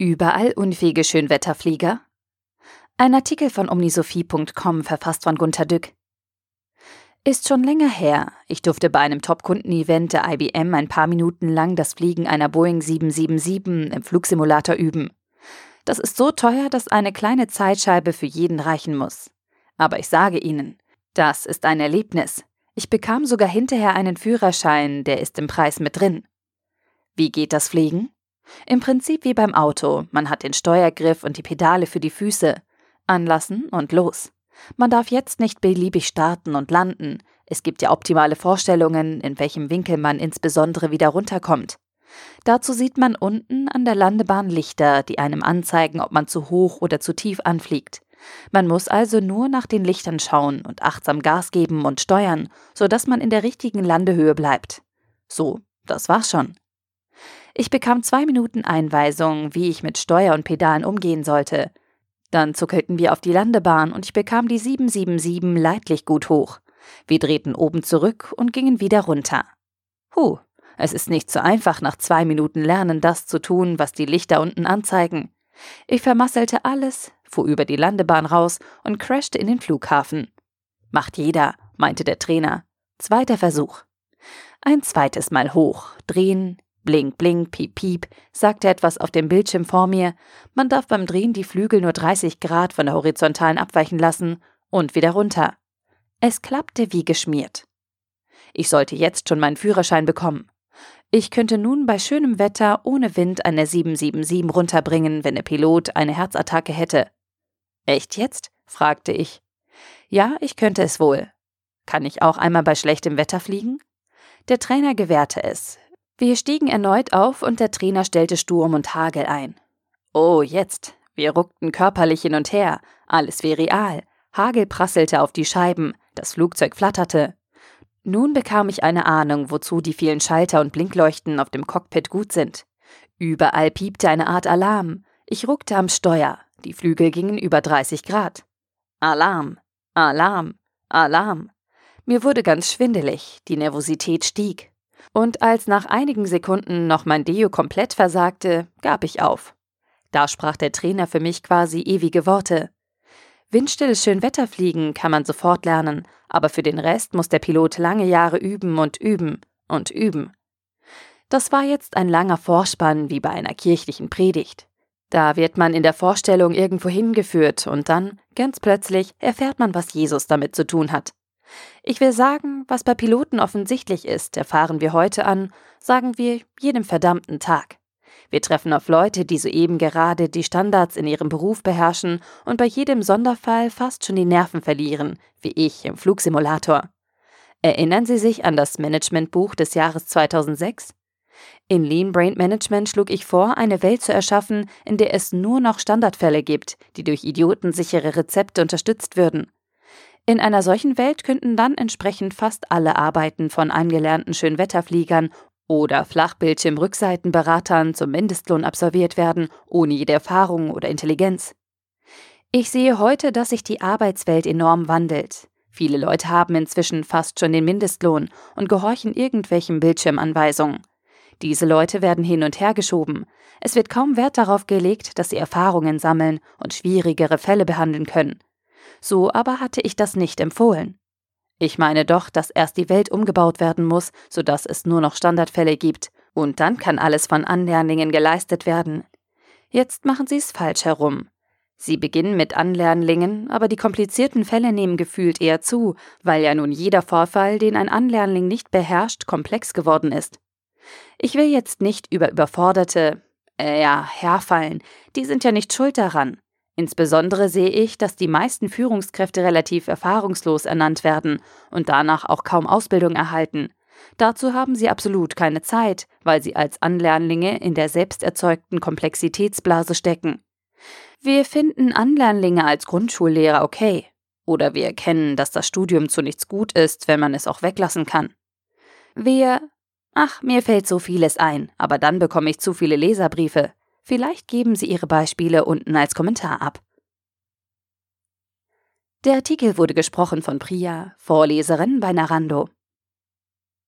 Überall unfähige Schönwetterflieger? Ein Artikel von omnisophie.com verfasst von Gunter Dück. Ist schon länger her. Ich durfte bei einem Top-Kunden-Event der IBM ein paar Minuten lang das Fliegen einer Boeing 777 im Flugsimulator üben. Das ist so teuer, dass eine kleine Zeitscheibe für jeden reichen muss. Aber ich sage Ihnen, das ist ein Erlebnis. Ich bekam sogar hinterher einen Führerschein, der ist im Preis mit drin. Wie geht das Fliegen? Im Prinzip wie beim Auto. Man hat den Steuergriff und die Pedale für die Füße. Anlassen und los. Man darf jetzt nicht beliebig starten und landen. Es gibt ja optimale Vorstellungen, in welchem Winkel man insbesondere wieder runterkommt. Dazu sieht man unten an der Landebahn Lichter, die einem anzeigen, ob man zu hoch oder zu tief anfliegt. Man muss also nur nach den Lichtern schauen und achtsam Gas geben und steuern, sodass man in der richtigen Landehöhe bleibt. So, das war's schon. Ich bekam zwei Minuten Einweisung, wie ich mit Steuer und Pedalen umgehen sollte. Dann zuckelten wir auf die Landebahn und ich bekam die 777 leidlich gut hoch. Wir drehten oben zurück und gingen wieder runter. Huh, es ist nicht so einfach, nach zwei Minuten Lernen das zu tun, was die Lichter unten anzeigen. Ich vermasselte alles, fuhr über die Landebahn raus und crashte in den Flughafen. Macht jeder, meinte der Trainer. Zweiter Versuch. Ein zweites Mal hoch, drehen, Blink, blink, piep, piep, sagte etwas auf dem Bildschirm vor mir. Man darf beim Drehen die Flügel nur 30 Grad von der horizontalen abweichen lassen und wieder runter. Es klappte wie geschmiert. Ich sollte jetzt schon meinen Führerschein bekommen. Ich könnte nun bei schönem Wetter ohne Wind eine 777 runterbringen, wenn der Pilot eine Herzattacke hätte. Echt jetzt? fragte ich. Ja, ich könnte es wohl. Kann ich auch einmal bei schlechtem Wetter fliegen? Der Trainer gewährte es. Wir stiegen erneut auf und der Trainer stellte Sturm und Hagel ein. Oh, jetzt. Wir ruckten körperlich hin und her. Alles wie real. Hagel prasselte auf die Scheiben. Das Flugzeug flatterte. Nun bekam ich eine Ahnung, wozu die vielen Schalter und Blinkleuchten auf dem Cockpit gut sind. Überall piepte eine Art Alarm. Ich ruckte am Steuer. Die Flügel gingen über 30 Grad. Alarm, Alarm, Alarm. Mir wurde ganz schwindelig, die Nervosität stieg. Und als nach einigen Sekunden noch mein Deo komplett versagte, gab ich auf. Da sprach der Trainer für mich quasi ewige Worte. Windstilles Schönwetterfliegen kann man sofort lernen, aber für den Rest muss der Pilot lange Jahre üben und üben und üben. Das war jetzt ein langer Vorspann wie bei einer kirchlichen Predigt. Da wird man in der Vorstellung irgendwo hingeführt und dann, ganz plötzlich, erfährt man, was Jesus damit zu tun hat. Ich will sagen, was bei Piloten offensichtlich ist, erfahren wir heute an, sagen wir jedem verdammten Tag. Wir treffen auf Leute, die soeben gerade die Standards in ihrem Beruf beherrschen und bei jedem Sonderfall fast schon die Nerven verlieren, wie ich im Flugsimulator. Erinnern Sie sich an das Managementbuch des Jahres 2006? In Lean Brain Management schlug ich vor, eine Welt zu erschaffen, in der es nur noch Standardfälle gibt, die durch idiotensichere Rezepte unterstützt würden. In einer solchen Welt könnten dann entsprechend fast alle Arbeiten von angelernten Schönwetterfliegern oder Flachbildschirmrückseitenberatern zum Mindestlohn absolviert werden, ohne jede Erfahrung oder Intelligenz. Ich sehe heute, dass sich die Arbeitswelt enorm wandelt. Viele Leute haben inzwischen fast schon den Mindestlohn und gehorchen irgendwelchen Bildschirmanweisungen. Diese Leute werden hin und her geschoben. Es wird kaum Wert darauf gelegt, dass sie Erfahrungen sammeln und schwierigere Fälle behandeln können. So aber hatte ich das nicht empfohlen. Ich meine doch, dass erst die Welt umgebaut werden muss, sodass es nur noch Standardfälle gibt, und dann kann alles von Anlernlingen geleistet werden. Jetzt machen Sie es falsch herum. Sie beginnen mit Anlernlingen, aber die komplizierten Fälle nehmen gefühlt eher zu, weil ja nun jeder Vorfall, den ein Anlernling nicht beherrscht, komplex geworden ist. Ich will jetzt nicht über überforderte, äh, ja, herfallen, die sind ja nicht schuld daran. Insbesondere sehe ich, dass die meisten Führungskräfte relativ erfahrungslos ernannt werden und danach auch kaum Ausbildung erhalten. Dazu haben sie absolut keine Zeit, weil sie als Anlernlinge in der selbst erzeugten Komplexitätsblase stecken. Wir finden Anlernlinge als Grundschullehrer okay. Oder wir erkennen, dass das Studium zu nichts gut ist, wenn man es auch weglassen kann. Wir. Ach, mir fällt so vieles ein, aber dann bekomme ich zu viele Leserbriefe. Vielleicht geben Sie Ihre Beispiele unten als Kommentar ab. Der Artikel wurde gesprochen von Priya, Vorleserin bei Narando.